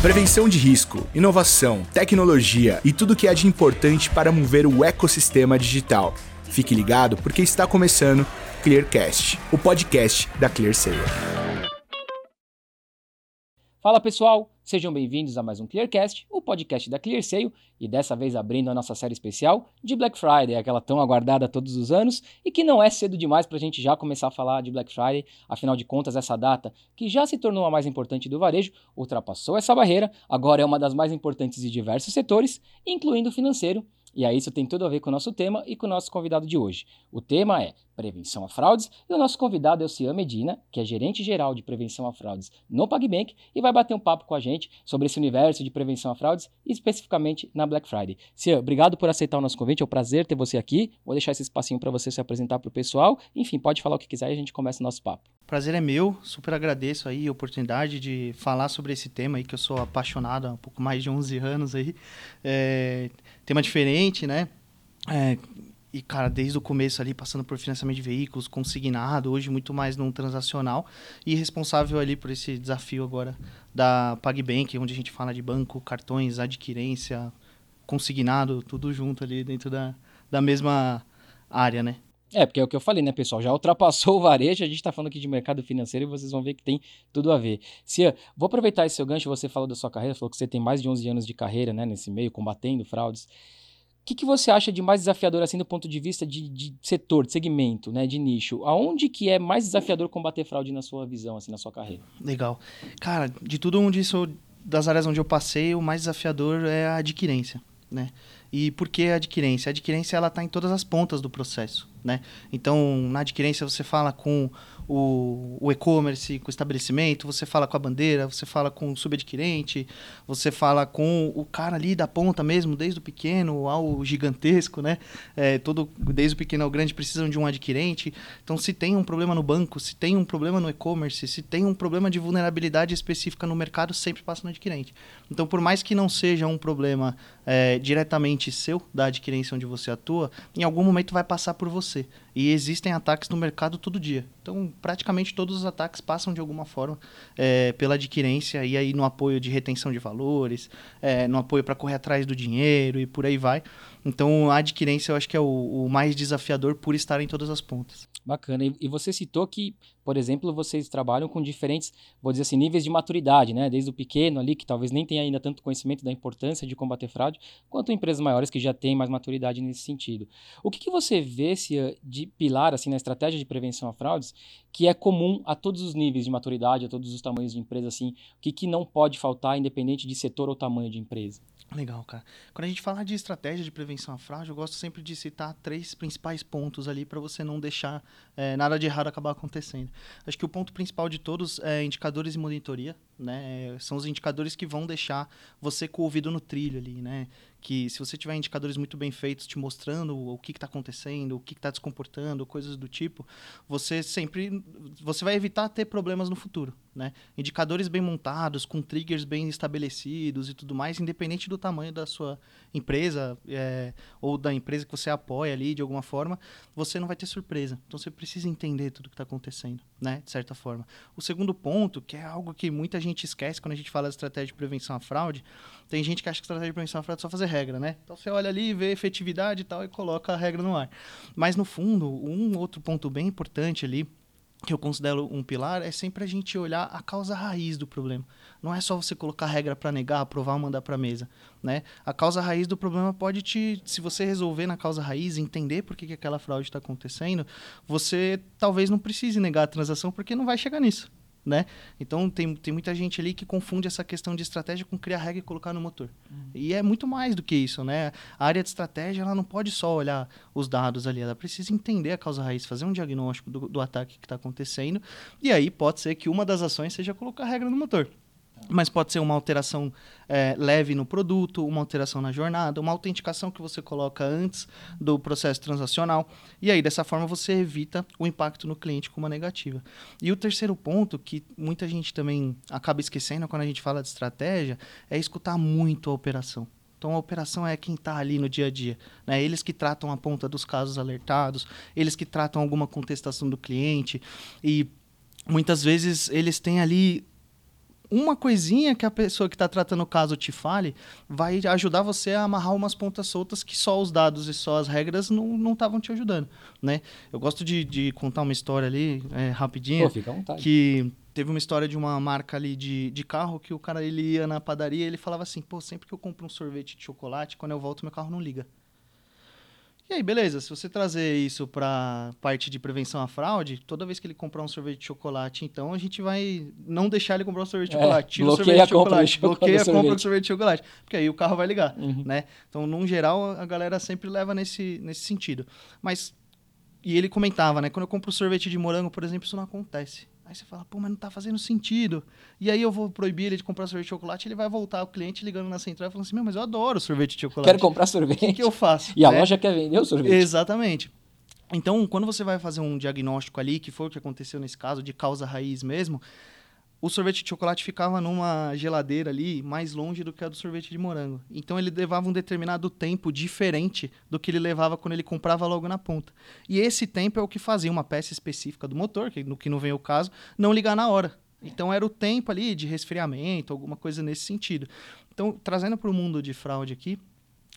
Prevenção de risco, inovação, tecnologia e tudo que há de importante para mover o ecossistema digital. Fique ligado porque está começando Clearcast, o podcast da ClearSale. Fala pessoal, sejam bem-vindos a mais um Clearcast, o podcast da ClearSale, e dessa vez abrindo a nossa série especial de Black Friday, aquela tão aguardada todos os anos e que não é cedo demais para a gente já começar a falar de Black Friday, afinal de contas, essa data, que já se tornou a mais importante do varejo, ultrapassou essa barreira, agora é uma das mais importantes de diversos setores, incluindo o financeiro. E aí isso tem tudo a ver com o nosso tema e com o nosso convidado de hoje. O tema é prevenção a fraudes e o nosso convidado é o Cian Medina, que é gerente geral de prevenção a fraudes no PagBank e vai bater um papo com a gente sobre esse universo de prevenção a fraudes, especificamente na Black Friday. Cian, obrigado por aceitar o nosso convite, é um prazer ter você aqui. Vou deixar esse espacinho para você se apresentar para o pessoal. Enfim, pode falar o que quiser e a gente começa o nosso papo. Prazer é meu, super agradeço aí a oportunidade de falar sobre esse tema aí que eu sou apaixonado há um pouco mais de 11 anos aí. É, tema diferente, né? É, e, cara, desde o começo ali, passando por financiamento de veículos, consignado, hoje muito mais num transacional, e responsável ali por esse desafio agora da PagBank, onde a gente fala de banco, cartões, adquirência, consignado, tudo junto ali dentro da, da mesma área, né? É, porque é o que eu falei, né, pessoal? Já ultrapassou o varejo, a gente está falando aqui de mercado financeiro e vocês vão ver que tem tudo a ver. Cia, vou aproveitar esse seu gancho, você falou da sua carreira, falou que você tem mais de 11 anos de carreira, né, nesse meio, combatendo fraudes. O que, que você acha de mais desafiador, assim, do ponto de vista de, de, setor, de segmento, né, de nicho? Aonde que é mais desafiador combater fraude na sua visão, assim, na sua carreira? Legal. Cara, de tudo onde isso, das áreas onde eu passei, o mais desafiador é a adquirência, né? E por que a adquirência? A adquirência, ela está em todas as pontas do processo, né? Então, na adquirência, você fala com o, o e-commerce, com o estabelecimento, você fala com a bandeira, você fala com o subadquirente, você fala com o cara ali da ponta mesmo, desde o pequeno ao gigantesco, né? É, todo, desde o pequeno ao grande precisam de um adquirente. Então, se tem um problema no banco, se tem um problema no e-commerce, se tem um problema de vulnerabilidade específica no mercado, sempre passa no adquirente. Então, por mais que não seja um problema é, diretamente seu, da adquirência onde você atua, em algum momento vai passar por você. E existem ataques no mercado todo dia. Então, praticamente todos os ataques passam de alguma forma é, pela adquirência e aí no apoio de retenção de valores, é, no apoio para correr atrás do dinheiro e por aí vai. Então, a adquirência eu acho que é o, o mais desafiador por estar em todas as pontas. Bacana. E, e, você citou que, por exemplo, vocês trabalham com diferentes, vou dizer assim, níveis de maturidade, né? Desde o pequeno ali, que talvez nem tenha ainda tanto conhecimento da importância de combater fraude, quanto empresas maiores que já têm mais maturidade nesse sentido. O que, que você vê se de pilar assim na estratégia de prevenção a fraudes, que é comum a todos os níveis de maturidade, a todos os tamanhos de empresa, assim, o que, que não pode faltar, independente de setor ou tamanho de empresa? Legal, cara. Quando a gente fala de estratégia de prevenção à fraude, eu gosto sempre de citar três principais pontos ali para você não deixar é, nada de errado acabar acontecendo. Acho que o ponto principal de todos é indicadores e monitoria, né? São os indicadores que vão deixar você com o ouvido no trilho ali, né? que se você tiver indicadores muito bem feitos te mostrando o que está acontecendo, o que está descomportando, coisas do tipo, você sempre você vai evitar ter problemas no futuro, né? Indicadores bem montados, com triggers bem estabelecidos e tudo mais, independente do tamanho da sua empresa é, ou da empresa que você apoia ali de alguma forma, você não vai ter surpresa. Então você precisa entender tudo que está acontecendo, né? De certa forma. O segundo ponto, que é algo que muita gente esquece quando a gente fala de estratégia de prevenção à fraude, tem gente que acha que estratégia de prevenção à fraude é só fazer regra, né? Então você olha ali, vê efetividade e tal e coloca a regra no ar. Mas no fundo, um outro ponto bem importante ali que eu considero um pilar é sempre a gente olhar a causa raiz do problema. Não é só você colocar regra para negar, aprovar, mandar para mesa, né? A causa raiz do problema pode te, se você resolver na causa raiz, entender por que, que aquela fraude está acontecendo, você talvez não precise negar a transação porque não vai chegar nisso né? Então tem, tem muita gente ali que confunde essa questão de estratégia com criar regra e colocar no motor. Uhum. E é muito mais do que isso, né? A área de estratégia ela não pode só olhar os dados ali, ela precisa entender a causa raiz, fazer um diagnóstico do, do ataque que está acontecendo. E aí pode ser que uma das ações seja colocar regra no motor. Mas pode ser uma alteração é, leve no produto, uma alteração na jornada, uma autenticação que você coloca antes do processo transacional. E aí, dessa forma, você evita o impacto no cliente com uma negativa. E o terceiro ponto, que muita gente também acaba esquecendo quando a gente fala de estratégia, é escutar muito a operação. Então a operação é quem está ali no dia a dia. Né? Eles que tratam a ponta dos casos alertados, eles que tratam alguma contestação do cliente. E muitas vezes eles têm ali uma coisinha que a pessoa que está tratando o caso te fale vai ajudar você a amarrar umas pontas soltas que só os dados e só as regras não estavam te ajudando, né? Eu gosto de, de contar uma história ali, é, rapidinho, Pô, que teve uma história de uma marca ali de, de carro que o cara ele ia na padaria e ele falava assim, pô, sempre que eu compro um sorvete de chocolate, quando eu volto meu carro não liga. E aí, beleza, se você trazer isso para parte de prevenção à fraude, toda vez que ele comprar um sorvete de chocolate, então a gente vai não deixar ele comprar um sorvete de é, chocolate, tira o sorvete de chocolate, bloqueia a compra do sorvete de chocolate, porque aí o carro vai ligar, uhum. né? Então, num geral, a galera sempre leva nesse, nesse sentido. Mas, e ele comentava, né, quando eu compro sorvete de morango, por exemplo, isso não acontece. Aí você fala, pô, mas não tá fazendo sentido. E aí eu vou proibir ele de comprar sorvete de chocolate, ele vai voltar o cliente ligando na central e falando assim, meu, mas eu adoro sorvete de chocolate. Quero comprar sorvete. O que, que eu faço? E a né? loja quer vender o sorvete. Exatamente. Então, quando você vai fazer um diagnóstico ali, que foi o que aconteceu nesse caso, de causa raiz mesmo, o sorvete de chocolate ficava numa geladeira ali mais longe do que a do sorvete de morango. Então ele levava um determinado tempo diferente do que ele levava quando ele comprava logo na ponta. E esse tempo é o que fazia uma peça específica do motor, que no que não vem o caso, não ligar na hora. Então era o tempo ali de resfriamento, alguma coisa nesse sentido. Então, trazendo para o mundo de fraude aqui,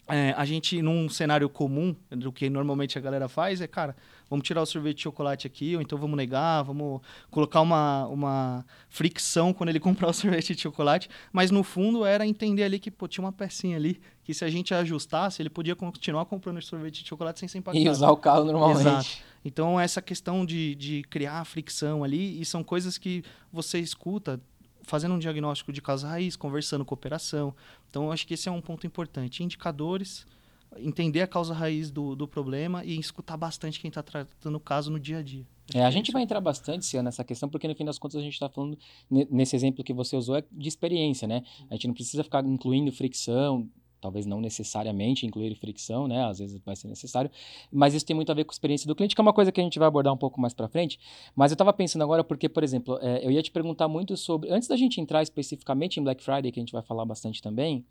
é, a gente, num cenário comum, do que normalmente a galera faz, é, cara, vamos tirar o sorvete de chocolate aqui, ou então vamos negar, vamos colocar uma, uma fricção quando ele comprar o sorvete de chocolate. Mas no fundo era entender ali que pô, tinha uma pecinha ali, que se a gente ajustasse, ele podia continuar comprando esse sorvete de chocolate sem ser impactado. E usar o carro normalmente. Exato. Então, essa questão de, de criar fricção ali, e são coisas que você escuta fazendo um diagnóstico de causa raiz, conversando com operação. Então, eu acho que esse é um ponto importante. Indicadores, entender a causa raiz do, do problema e escutar bastante quem está tratando o caso no dia a dia. É, a gente vai entrar bastante, nessa questão, porque no fim das contas a gente está falando, nesse exemplo que você usou, é de experiência, né? A gente não precisa ficar incluindo fricção, talvez não necessariamente incluir fricção, né? Às vezes vai ser necessário, mas isso tem muito a ver com a experiência do cliente, que é uma coisa que a gente vai abordar um pouco mais para frente. Mas eu estava pensando agora porque, por exemplo, é, eu ia te perguntar muito sobre, antes da gente entrar especificamente em Black Friday, que a gente vai falar bastante também,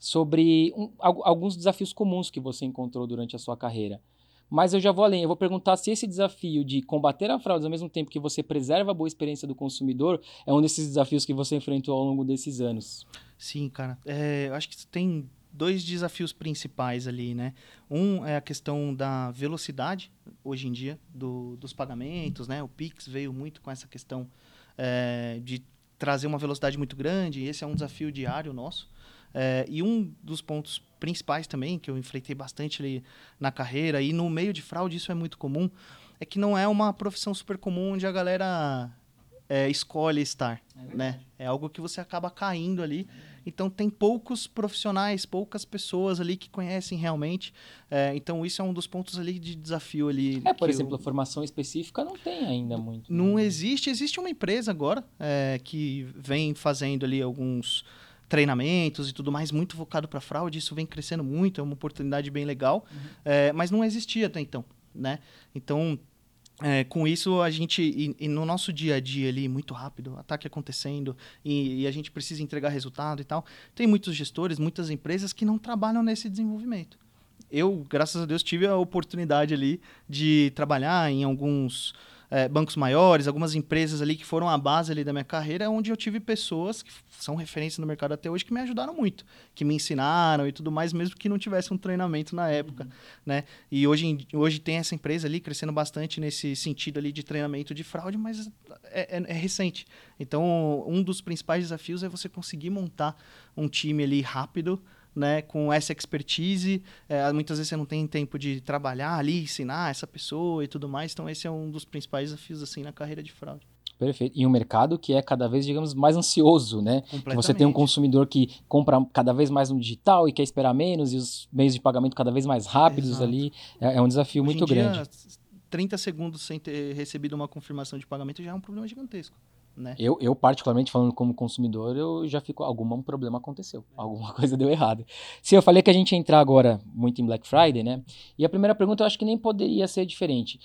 sobre um, alguns desafios comuns que você encontrou durante a sua carreira. Mas eu já vou além, eu vou perguntar se esse desafio de combater a fraude ao mesmo tempo que você preserva a boa experiência do consumidor é um desses desafios que você enfrentou ao longo desses anos. Sim, cara. É, eu acho que tem dois desafios principais ali, né? Um é a questão da velocidade, hoje em dia, do, dos pagamentos, né? O Pix veio muito com essa questão é, de trazer uma velocidade muito grande, e esse é um desafio diário nosso. É, e um dos pontos principais também, que eu enfrentei bastante ali na carreira, e no meio de fraude isso é muito comum, é que não é uma profissão super comum onde a galera é, escolhe estar, é né? É algo que você acaba caindo ali. Então tem poucos profissionais, poucas pessoas ali que conhecem realmente. É, então isso é um dos pontos ali de desafio ali. É, por exemplo, eu... a formação específica não tem ainda muito. Não né? existe. Existe uma empresa agora é, que vem fazendo ali alguns treinamentos e tudo mais muito voltado para fraude. Isso vem crescendo muito. É uma oportunidade bem legal. Uhum. É, mas não existia até então, né? Então é, com isso, a gente, e, e, no nosso dia a dia ali, muito rápido, ataque acontecendo, e, e, a gente precisa entregar resultado e tal, tem muitos gestores, muitas empresas que não trabalham nesse desenvolvimento. Eu, graças a Deus, tive a oportunidade ali de trabalhar em alguns é, bancos maiores, algumas empresas ali que foram a base ali da minha carreira, onde eu tive pessoas que são referência no mercado até hoje que me ajudaram muito, que me ensinaram e tudo mais, mesmo que não tivesse um treinamento na época, uhum. né? E hoje, hoje tem essa empresa ali crescendo bastante nesse sentido ali de treinamento de fraude, mas é, é, é recente. Então, um dos principais desafios é você conseguir montar um time ali rápido, né, com essa expertise. É, muitas vezes você não tem tempo de trabalhar ali, ensinar essa pessoa e tudo mais. Então, esse é um dos principais desafios assim na carreira de fraude. Perfeito. E um mercado que é cada vez, digamos, mais ansioso, né? Você tem um consumidor que compra cada vez mais no digital e quer esperar menos, e os meios de pagamento cada vez mais rápidos Exato. ali. É, é, um desafio Hoje muito grande. 30 segundos sem ter recebido uma confirmação de pagamento já é um problema gigantesco. Né? Eu, eu, particularmente falando como consumidor, eu já fico. Algum problema aconteceu. Alguma coisa deu errado. Se eu falei que a gente ia entrar agora muito em Black Friday, né? E a primeira pergunta eu acho que nem poderia ser diferente.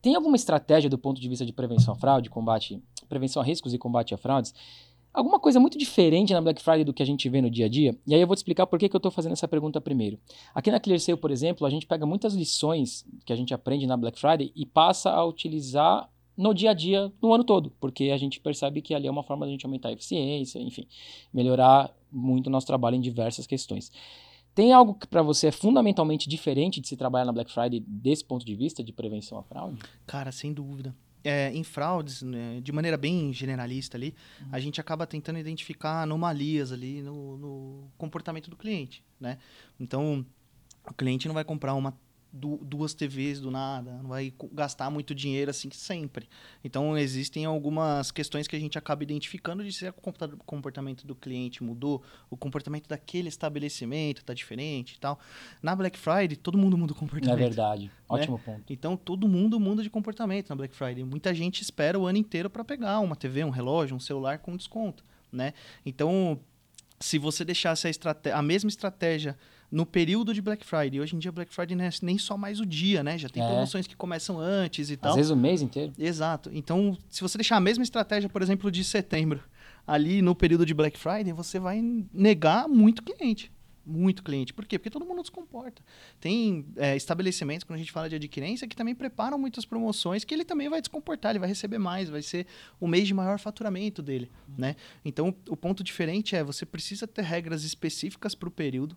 Tem alguma estratégia do ponto de vista de prevenção à fraude, combate, prevenção a riscos e combate a fraudes? Alguma coisa muito diferente na Black Friday do que a gente vê no dia a dia? E aí eu vou te explicar por que, que eu estou fazendo essa pergunta primeiro. Aqui na ClearSale, por exemplo, a gente pega muitas lições que a gente aprende na Black Friday e passa a utilizar no dia a dia, no ano todo, porque a gente percebe que ali é uma forma de a gente aumentar a eficiência, enfim, melhorar muito o nosso trabalho em diversas questões. Tem algo que para você é fundamentalmente diferente de se trabalhar na Black Friday desse ponto de vista de prevenção à fraude? Cara, sem dúvida. É, em fraudes, né, de maneira bem generalista ali, uhum. a gente acaba tentando identificar anomalias ali no, no comportamento do cliente, né? Então, o cliente não vai comprar uma duas TVs do nada, não vai gastar muito dinheiro assim sempre. Então existem algumas questões que a gente acaba identificando de se o comportamento do cliente mudou, o comportamento daquele estabelecimento está diferente e tal. Na Black Friday todo mundo muda o comportamento. É verdade, né? ótimo ponto. Então todo mundo muda de comportamento na Black Friday. Muita gente espera o ano inteiro para pegar uma TV, um relógio, um celular com desconto, né? Então se você deixasse a, a mesma estratégia no período de Black Friday. Hoje em dia, Black Friday não é nem só mais o dia, né? Já tem é. promoções que começam antes e tal. Às vezes o mês inteiro. Exato. Então, se você deixar a mesma estratégia, por exemplo, de setembro, ali no período de Black Friday, você vai negar muito cliente. Muito cliente. Por quê? Porque todo mundo se comporta. Tem é, estabelecimentos, quando a gente fala de adquirência, que também preparam muitas promoções que ele também vai descomportar, ele vai receber mais, vai ser o mês de maior faturamento dele. Uhum. Né? Então, o ponto diferente é você precisa ter regras específicas para o período,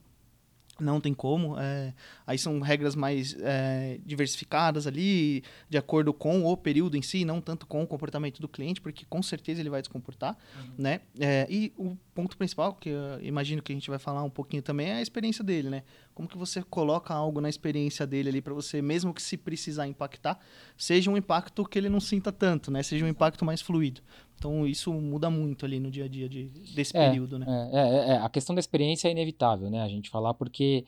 não tem como. É, aí são regras mais é, diversificadas ali, de acordo com o período em si, não tanto com o comportamento do cliente, porque com certeza ele vai descomportar, uhum. né? É, e o ponto principal, que eu imagino que a gente vai falar um pouquinho também, é a experiência dele, né? Como que você coloca algo na experiência dele ali para você, mesmo que se precisar impactar, seja um impacto que ele não sinta tanto, né? Seja um impacto mais fluido. Então isso muda muito ali no dia a dia de, desse é, período, né? É, é, é, a questão da experiência é inevitável, né? A gente falar porque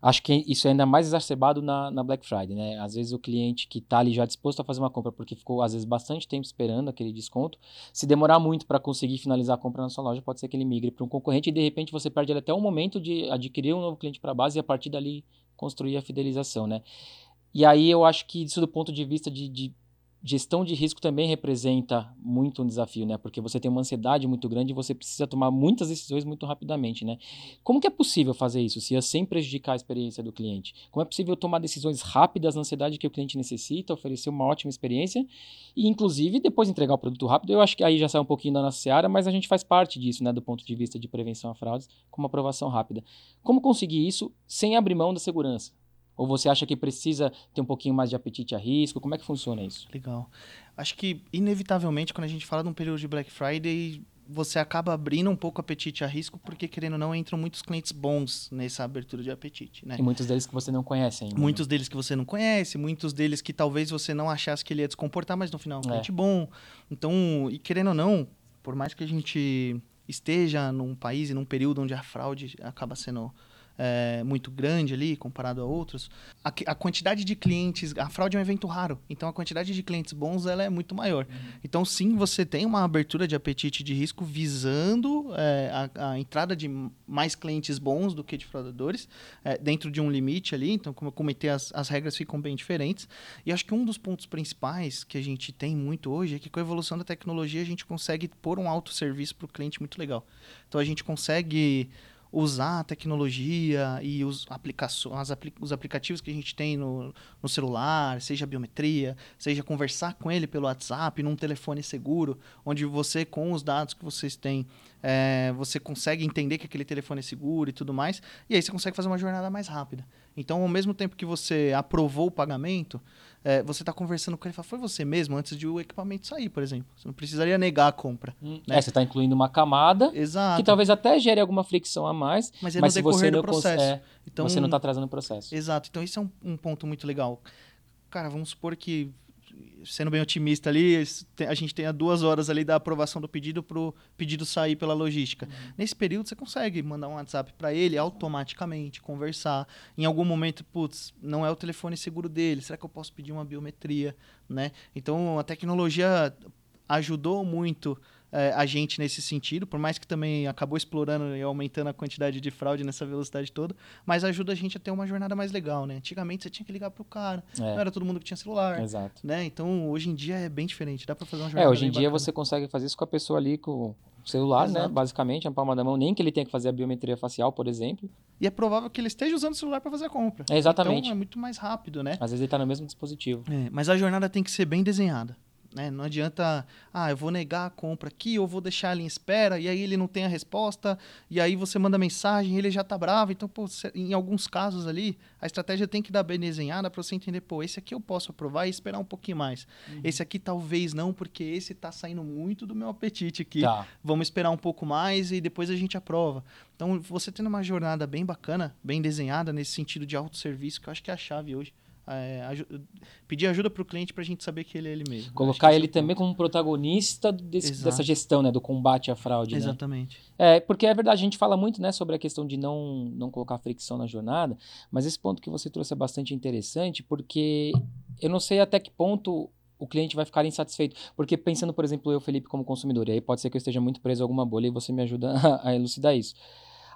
acho que isso é ainda mais exacerbado na, na Black Friday, né? Às vezes o cliente que está ali já disposto a fazer uma compra porque ficou às vezes bastante tempo esperando aquele desconto, se demorar muito para conseguir finalizar a compra na sua loja, pode ser que ele migre para um concorrente e de repente você perde até o momento de adquirir um novo cliente para a base e a partir dali construir a fidelização, né? E aí eu acho que isso do ponto de vista de, de gestão de risco também representa muito um desafio, né? Porque você tem uma ansiedade muito grande e você precisa tomar muitas decisões muito rapidamente, né? Como que é possível fazer isso se sem prejudicar a experiência do cliente? Como é possível tomar decisões rápidas na ansiedade que o cliente necessita, oferecer uma ótima experiência e, inclusive, depois entregar o produto rápido? Eu acho que aí já sai um pouquinho da nossa seara, mas a gente faz parte disso, né? Do ponto de vista de prevenção a fraudes, com uma aprovação rápida. Como conseguir isso sem abrir mão da segurança? Ou você acha que precisa ter um pouquinho mais de apetite a risco? Como é que funciona isso? Legal. Acho que, inevitavelmente, quando a gente fala de um período de Black Friday, você acaba abrindo um pouco o apetite a risco, porque, querendo ou não, entram muitos clientes bons nessa abertura de apetite, né? E muitos deles que você não conhece ainda. Né? Muitos né? deles que você não conhece, muitos deles que talvez você não achasse que ele ia descomportar, mas no final é um cliente é. bom. Então, e querendo ou não, por mais que a gente esteja num país e num período onde a fraude acaba sendo é, muito grande ali, comparado a outros, a, a, quantidade de clientes, a fraude é um evento raro, então a quantidade de clientes bons ela é muito maior. Uhum. Então, sim, você tem uma abertura de apetite de risco visando é, a, a, entrada de mais clientes bons do que de fraudadores, é, dentro de um limite ali, então, como eu comentei, as, as regras ficam bem diferentes. E acho que um dos pontos principais que a gente tem muito hoje é que com a evolução da tecnologia a gente consegue pôr um autosserviço para o cliente muito legal. Então, a gente consegue usar a tecnologia e os, aplicações, os aplicativos que a gente tem no, no celular, seja biometria, seja conversar com ele pelo WhatsApp, num telefone seguro, onde você, com os dados que vocês têm, é, você consegue entender que aquele telefone é seguro e tudo mais, e aí você consegue fazer uma jornada mais rápida. Então, ao mesmo tempo que você aprovou o pagamento, é, você está conversando com ele e fala, foi você mesmo antes de o equipamento sair, por exemplo. Você não precisaria negar a compra. Hum, né? É, você está incluindo uma camada Exato. que talvez até gere alguma fricção a mais, mas, é mas se você não processo. É, então, você não está trazendo o processo. Exato. Então, isso é um, um ponto muito legal. Cara, vamos supor que sendo bem otimista ali, a gente tenha duas horas ali da aprovação do pedido para o pedido sair pela logística. Uhum. Nesse período, você consegue mandar um WhatsApp para ele automaticamente, conversar. Em algum momento, putz, não é o telefone seguro dele, será que eu posso pedir uma biometria? Né? Então, a tecnologia ajudou muito é, a gente nesse sentido, por mais que também acabou explorando e aumentando a quantidade de fraude nessa velocidade toda, mas ajuda a gente a ter uma jornada mais legal, né? Antigamente você tinha que ligar pro cara, é. não era todo mundo que tinha celular, Exato. né? Então hoje em dia é bem diferente, dá para fazer uma jornada É, hoje em dia bacana. você consegue fazer isso com a pessoa ali com o celular, né? Exato. né? Basicamente, a palma da mão, nem que ele tenha que fazer a biometria facial, por exemplo. E é provável que ele esteja usando o celular para fazer a compra. É exatamente. Então é muito mais rápido, né? Às vezes ele está no mesmo dispositivo. É, mas a jornada tem que ser bem desenhada Né? Não adianta, ah, eu vou negar a compra aqui, ou vou deixar ele em espera, e aí ele não tem a resposta, e aí você manda mensagem, ele já tá bravo. Então, pô, em alguns casos ali, a estratégia tem que dar bem desenhada para você entender, pô, esse aqui eu posso aprovar e esperar um pouquinho mais. Uhum. Esse aqui talvez não, porque esse tá saindo muito do meu apetite aqui. Tá. Vamos esperar um pouco mais e depois a gente aprova. Então, você tendo uma jornada bem bacana, bem desenhada nesse sentido de autosserviço, que eu acho que é a chave hoje é, pedir ajuda para o cliente para a gente saber que ele é ele mesmo. Colocar ele é também como protagonista desse, dessa gestão, né, do combate à fraude. Né? Exatamente. Né? É, porque é verdade, a gente fala muito né, sobre a questão de não, não colocar fricção na jornada, mas esse ponto que você trouxe é bastante interessante, porque eu não sei até que ponto o cliente vai ficar insatisfeito. Porque pensando, por exemplo, eu, Felipe, como consumidor, e aí pode ser que eu esteja muito preso a alguma bolha e você me ajuda a, a elucidar isso.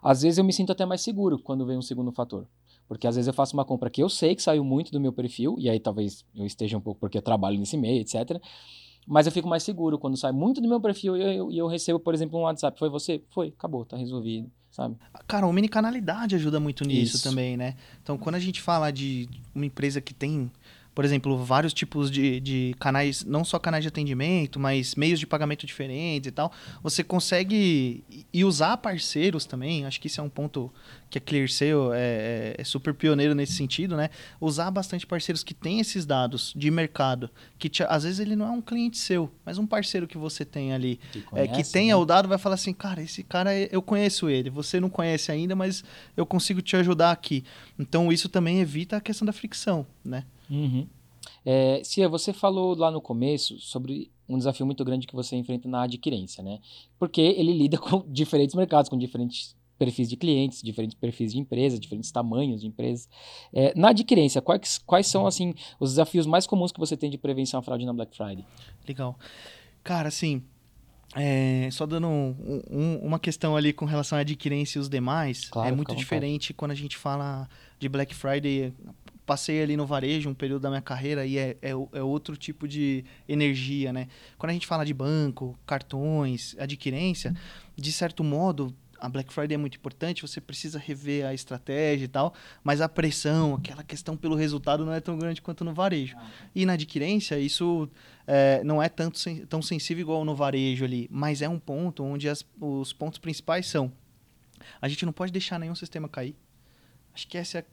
Às vezes eu me sinto até mais seguro quando vem um segundo fator. Porque às vezes eu faço uma compra que eu sei que saiu muito do meu perfil, e aí talvez eu esteja um pouco porque eu trabalho nesse meio, etc. Mas eu fico mais seguro quando sai muito do meu perfil e eu, eu, eu, recebo, por exemplo, um WhatsApp. Foi você? Foi, acabou, tá resolvido, sabe? Cara, a omnicanalidade ajuda muito nisso Isso. também, né? Então, quando a gente fala de uma empresa que tem por exemplo, vários tipos de, de canais, não só canais de atendimento, mas meios de pagamento diferentes e tal. Você consegue e usar parceiros também, acho que isso é um ponto que a ClearSale é, é, é super pioneiro nesse sentido, né? Usar bastante parceiros que têm esses dados de mercado, que te, às vezes ele não é um cliente seu, mas um parceiro que você tem ali, que, conhece, é, que tenha né? o dado, vai falar assim, cara, esse cara eu conheço ele, você não conhece ainda, mas eu consigo te ajudar aqui. Então isso também evita a questão da fricção, né? Uhum. É, Cia, você falou lá no começo sobre um desafio muito grande que você enfrenta na adquirência, né? Porque ele lida com diferentes mercados, com diferentes perfis de clientes, diferentes perfis de empresas, diferentes tamanhos de empresas. É, na adquirência, quais, quais são assim os desafios mais comuns que você tem de prevenção à fraude na Black Friday? Legal. Cara, assim, é, só dando um, um, uma questão ali com relação à adquirência e os demais, claro, é muito diferente quando a gente fala de Black Friday passei ali no varejo um período da minha carreira e é, é, é, outro tipo de energia, né? Quando a gente fala de banco, cartões, adquirência, de certo modo, a Black Friday é muito importante, você precisa rever a estratégia e tal, mas a pressão, aquela questão pelo resultado não é tão grande quanto no varejo. E na adquirência, isso é, não é tanto, tão sensível igual no varejo ali, mas é um ponto onde as, os pontos principais são a gente não pode deixar nenhum sistema cair. Acho que essa é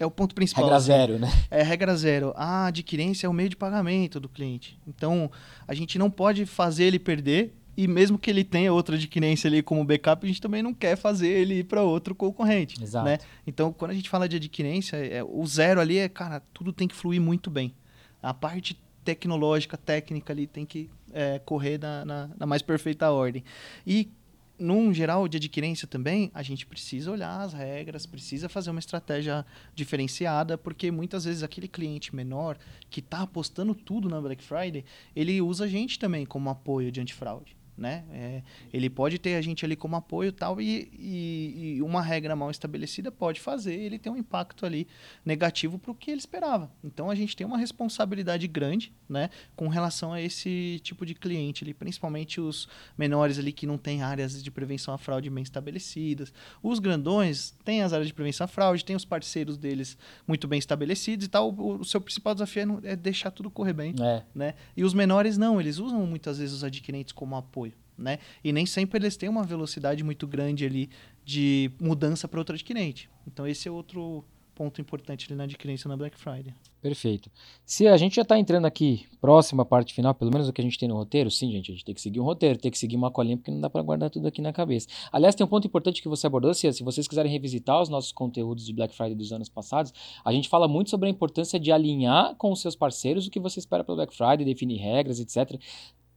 é o ponto principal. Regra assim. zero, né? É regra zero. A adquirência é o meio de pagamento do cliente. Então, a gente não pode fazer ele perder e mesmo que ele tenha outra adquirência ali como backup, a gente também não quer fazer ele ir para outro concorrente. Exato. Né? Então, quando a gente fala de adquirência, é, o zero ali é, cara, tudo tem que fluir muito bem. A parte tecnológica, técnica ali tem que é, correr na, na, na mais perfeita ordem. E num geral de adquirência também, a gente precisa olhar as regras, precisa fazer uma estratégia diferenciada, porque muitas vezes aquele cliente menor que está apostando tudo na Black Friday, ele usa a gente também como apoio de antifraude né? É, ele pode ter a gente ali como apoio tal e, e, e uma regra mal estabelecida pode fazer ele ter um impacto ali negativo para o que ele esperava. Então a gente tem uma responsabilidade grande, né, com relação a esse tipo de cliente ali, principalmente os menores ali que não têm áreas de prevenção à fraude bem estabelecidas. Os grandões têm as áreas de prevenção à fraude, têm os parceiros deles muito bem estabelecidos e tal. O, o seu principal desafio é, é deixar tudo correr bem, é. né? E os menores não, eles usam muitas vezes os adquirentes como apoio né? E nem sempre eles têm uma velocidade muito grande ali de mudança para outro adquirente. Então esse é outro ponto importante ali na adquirência na Black Friday. Perfeito. Se a gente já está entrando aqui próxima parte final, pelo menos o que a gente tem no roteiro, sim, gente, a gente tem que seguir um roteiro, tem que seguir uma colinha, porque não dá para guardar tudo aqui na cabeça. Aliás, tem um ponto importante que você abordou, se, vocês quiserem revisitar os nossos conteúdos de Black Friday dos anos passados, a gente fala muito sobre a importância de alinhar com os seus parceiros o que você espera para Black Friday, definir regras, etc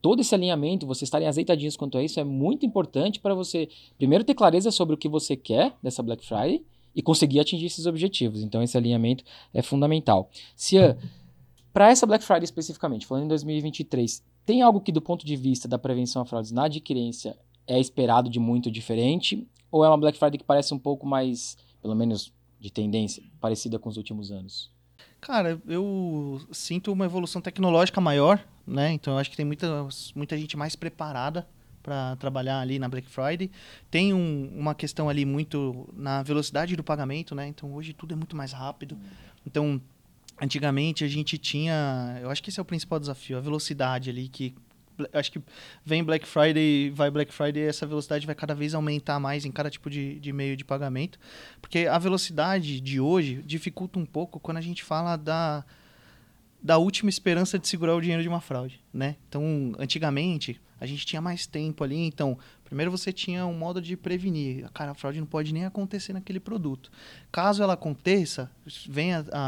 todo esse alinhamento, você estarem azeitadinhos quanto a isso, é muito importante para você, primeiro, ter clareza sobre o que você quer dessa Black Friday e conseguir atingir esses objetivos. Então, esse alinhamento é fundamental. Cian, para essa Black Friday especificamente, falando em 2023, tem algo que, do ponto de vista da prevenção a fraudes na adquirência, é esperado de muito diferente? Ou é uma Black Friday que parece um pouco mais, pelo menos de tendência, parecida com os últimos anos? Cara, eu sinto uma evolução tecnológica maior, né? Então eu acho que tem muita, muita gente mais preparada para trabalhar ali na Black Friday. Tem um, uma questão ali muito na velocidade do pagamento, né? Então hoje tudo é muito mais rápido. Então antigamente a gente tinha, eu acho que esse é o principal desafio, a velocidade ali que acho que vem Black Friday, vai Black Friday, essa velocidade vai cada vez aumentar mais em cada tipo de, de meio de pagamento, porque a velocidade de hoje dificulta um pouco quando a gente fala da da última esperança de segurar o dinheiro de uma fraude, né? Então, antigamente, a gente tinha mais tempo ali, então, primeiro você tinha um modo de prevenir. Cara, a fraude não pode nem acontecer naquele produto. Caso ela aconteça, venha a,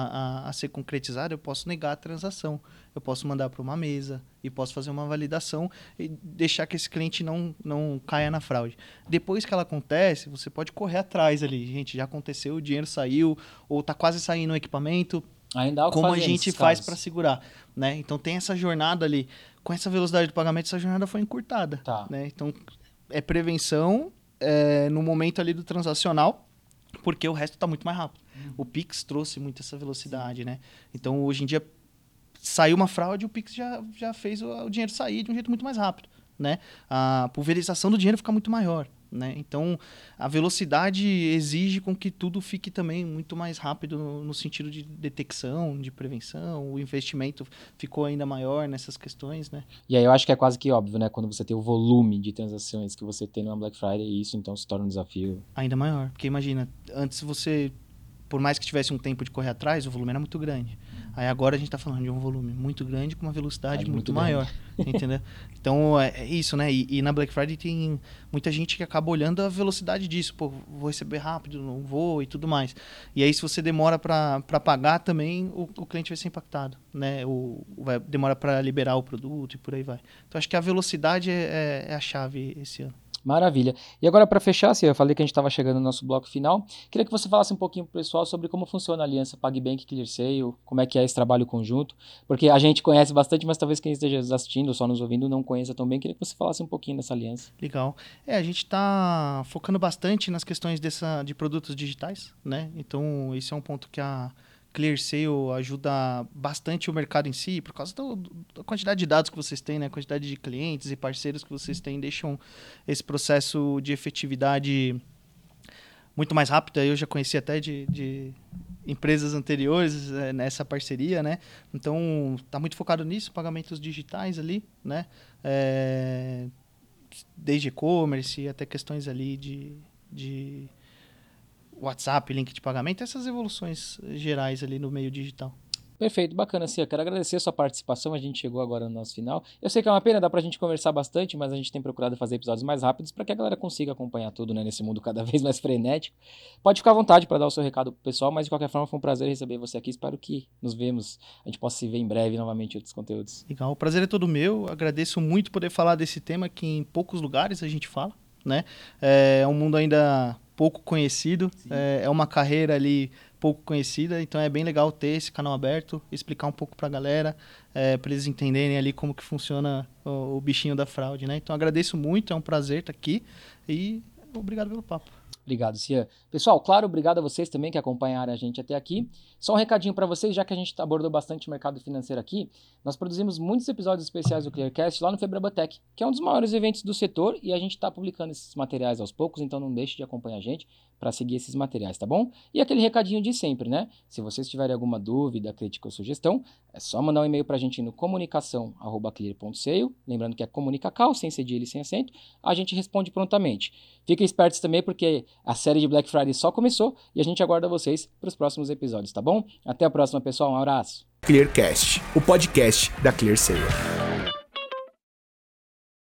a, a ser concretizada, eu posso negar a transação. Eu posso mandar para uma mesa e posso fazer uma validação e deixar que esse cliente não, não caia na fraude. Depois que ela acontece, você pode correr atrás ali. Gente, já aconteceu, o dinheiro saiu, ou está quase saindo o equipamento, Ainda há como a gente faz para segurar, né? Então tem essa jornada ali, com essa velocidade de pagamento, essa jornada foi encurtada, Tá. né? Então é prevenção é, no momento ali do transacional, porque o resto está muito mais rápido. Uhum. O Pix trouxe muito essa velocidade, né? Então hoje em dia saiu uma fraude, o Pix já, já fez o, o dinheiro sair de um jeito muito mais rápido, né? A pulverização do dinheiro fica muito maior, né? Então a velocidade exige com que tudo fique também muito mais rápido no, no sentido de detecção, de prevenção, o investimento ficou ainda maior nessas questões, né? E aí eu acho que é quase que óbvio, né? Quando você tem o volume de transações que você tem numa Black Friday, isso então se torna um desafio. Ainda maior, porque imagina, antes você, por mais que tivesse um tempo de correr atrás, o volume era muito grande. Aí agora a gente está falando de um volume muito grande com uma velocidade Muito muito, maior, entendeu? Então é é isso, né? E, e na Black Friday tem muita gente que acaba olhando a velocidade disso, pô, vou receber rápido, não vou e tudo mais. E aí se você demora para pagar também, o, o cliente vai ser impactado, né? O, vai demora para liberar o produto e por aí vai. Então acho que a velocidade é, é- é a chave esse ano. Maravilha. E agora, para fechar, Cia, eu falei que a gente estava chegando no nosso bloco final. Queria que você falasse um pouquinho pro pessoal sobre como funciona a aliança PagBank ClearSale, como é que é esse trabalho conjunto, porque a gente conhece bastante, mas talvez quem esteja assistindo ou só nos ouvindo não conheça tão bem. Queria que você falasse um pouquinho dessa aliança. Legal. É, a gente está focando bastante nas questões dessa, de produtos digitais, né? Então, esse é um ponto que a ClearSale ajuda bastante o mercado em si, por causa do- da quantidade de dados que vocês têm, né? A quantidade de clientes e parceiros que vocês têm, deixam esse processo de efetividade muito mais rápido. Eu já conheci até de, de empresas anteriores eh, nessa parceria, né? Então, está muito focado nisso, pagamentos digitais ali, né? É, desde e-commerce até questões ali de, de WhatsApp, link de pagamento, essas evoluções gerais ali no meio digital. Perfeito, bacana, Cia. Quero agradecer a sua participação. A gente chegou agora no nosso final. Eu sei que é uma pena, dá pra gente conversar bastante, mas a gente tem procurado fazer episódios mais rápidos para que a galera consiga acompanhar tudo né, nesse mundo cada vez mais frenético. Pode ficar à vontade para dar o seu recado pro pessoal, mas de qualquer forma foi um prazer receber você aqui. Espero que nos vemos, a gente possa se ver em breve novamente em outros conteúdos. Legal, o prazer é todo meu. Agradeço muito poder falar desse tema que em poucos lugares a gente fala, né? É um mundo ainda pouco conhecido, é, é uma carreira ali pouco conhecida, então é bem legal ter esse canal aberto, explicar um pouco pra galera, é, para eles entenderem ali como que funciona o, o bichinho da fraude, né? Então agradeço muito, é um prazer estar aqui e obrigado pelo papo. Obrigado, Cia. Pessoal, claro, obrigado a vocês também que acompanharam a gente até aqui. Só um recadinho para vocês, já que a gente abordou bastante o mercado financeiro aqui, nós produzimos muitos episódios especiais do Clearcast lá no Febrabatec, que é um dos maiores eventos do setor e a gente está publicando esses materiais aos poucos, então não deixe de acompanhar a gente para seguir esses materiais, tá bom? E aquele recadinho de sempre, né? Se vocês tiverem alguma dúvida, crítica ou sugestão, é só mandar um e-mail para a gente no comunicação@clear.seio, lembrando que é comunicacal, sem cedilha e sem acento, a gente responde prontamente. Fiquem espertos também a série de Black Friday só começou e a gente aguarda vocês para os próximos episódios, tá bom? Até a próxima, pessoal. Um abraço. Clearcast, o podcast da ClearSale.